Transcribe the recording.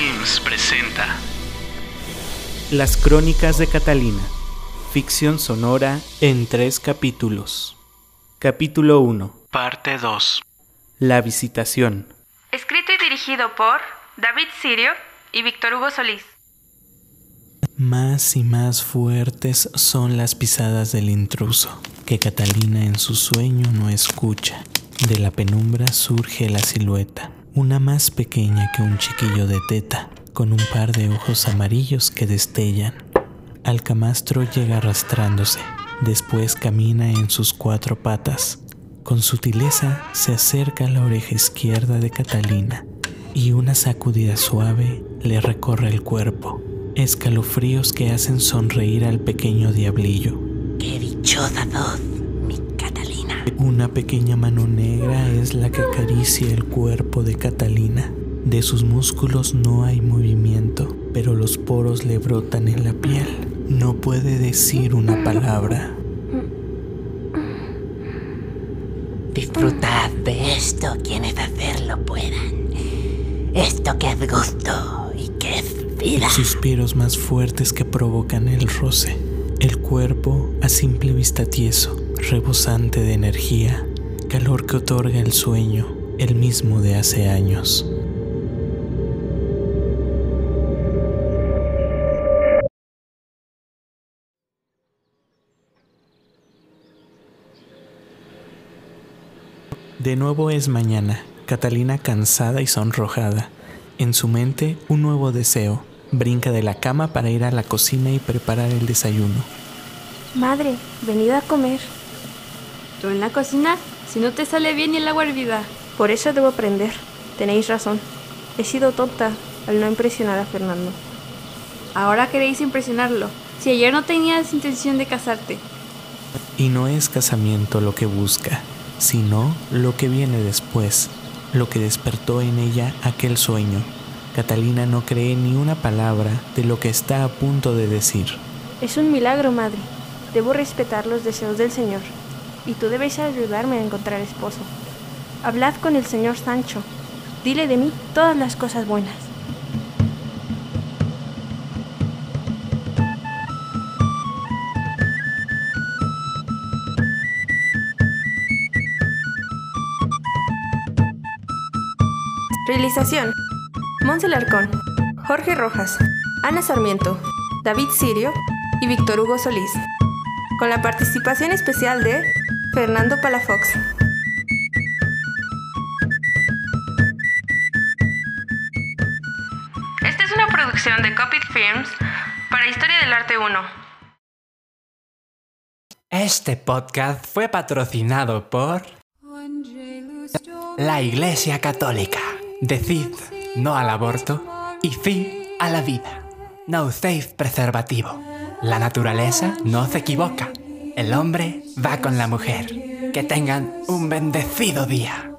Films presenta Las Crónicas de Catalina. Ficción sonora en tres capítulos. Capítulo 1. Parte 2. La visitación. Escrito y dirigido por David Sirio y Víctor Hugo Solís. Más y más fuertes son las pisadas del intruso, que Catalina en su sueño no escucha. De la penumbra surge la silueta, una más pequeña que un chiquillo de teta, con un par de ojos amarillos que destellan. Al camastro llega arrastrándose, después camina en sus cuatro patas. Con sutileza se acerca a la oreja izquierda de Catalina y una sacudida suave le recorre el cuerpo. Escalofríos que hacen sonreír al pequeño diablillo. ¡Qué dichosa! Una pequeña mano negra es la que acaricia el cuerpo de Catalina. De sus músculos no hay movimiento, pero los poros le brotan en la piel. No puede decir una palabra. Disfrutad de esto quienes hacerlo puedan. Esto que es gusto y que es vida. Suspiros más fuertes que provocan el roce. Cuerpo a simple vista tieso, rebosante de energía, calor que otorga el sueño, el mismo de hace años. De nuevo es mañana, Catalina cansada y sonrojada. En su mente un nuevo deseo. Brinca de la cama para ir a la cocina y preparar el desayuno. Madre, venid a comer. ¿Tú en la cocina? Si no te sale bien y el agua hervida. Por eso debo aprender. Tenéis razón. He sido tonta al no impresionar a Fernando. Ahora queréis impresionarlo. Si ayer no tenías intención de casarte. Y no es casamiento lo que busca, sino lo que viene después, lo que despertó en ella aquel sueño. Catalina no cree ni una palabra de lo que está a punto de decir. Es un milagro, madre. Debo respetar los deseos del Señor. Y tú debes ayudarme a encontrar esposo. Hablad con el señor Sancho. Dile de mí todas las cosas buenas. Realización. Monse Larcón, Jorge Rojas, Ana Sarmiento, David Sirio y Víctor Hugo Solís. Con la participación especial de Fernando Palafox. Esta es una producción de Copit Films para Historia del Arte 1. Este podcast fue patrocinado por la Iglesia Católica. Decid no al aborto y sí a la vida. No uséis preservativo. La naturaleza no se equivoca. El hombre va con la mujer. Que tengan un bendecido día.